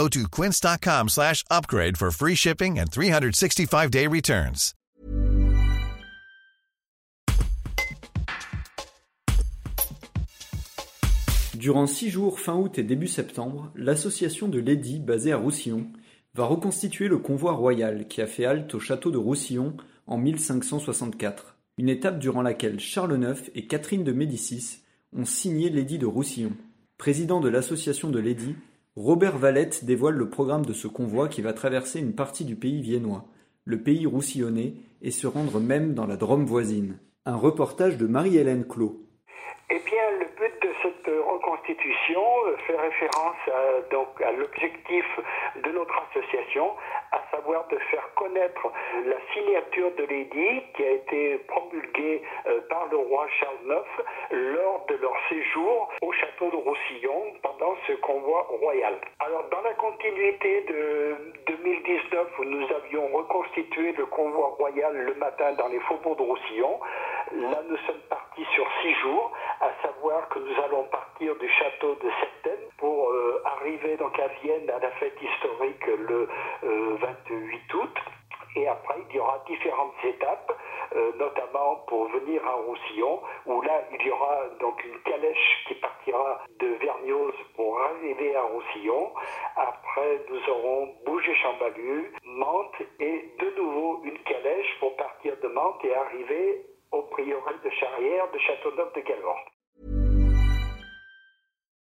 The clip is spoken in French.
Go to quince.com slash upgrade for free shipping and 365-day returns. Durant six jours fin août et début septembre, l'association de Lady, basée à Roussillon, va reconstituer le convoi royal qui a fait halte au château de Roussillon en 1564, une étape durant laquelle Charles IX et Catherine de Médicis ont signé l'édit de Roussillon. Président de l'association de l'édit, Robert Valette dévoile le programme de ce convoi qui va traverser une partie du pays viennois, le pays roussillonnais, et se rendre même dans la Drôme voisine. Un reportage de Marie-Hélène. Eh bien, le but de cette reconstitution fait référence à, donc, à l'objectif de notre association, à savoir de faire connaître la signature de l'édit qui a été promulguée euh, par le roi Charles IX lors de leur séjour au château de Roussillon pendant ce convoi royal. Alors, dans la continuité de 2019 où nous avions reconstitué le convoi royal le matin dans les faubourgs de Roussillon, là nous sommes partis sur six jours à savoir que nous allons partir du château de Septem pour donc à Vienne à la fête historique le 28 euh, août. Et après, il y aura différentes étapes, euh, notamment pour venir à Roussillon, où là, il y aura donc une calèche qui partira de Vergniauz pour arriver à Roussillon. Après, nous aurons Bougé-Chambalu, Mantes et de nouveau une calèche pour partir de Mantes et arriver au prieuré de Charrière de Châteauneuf de Galvan.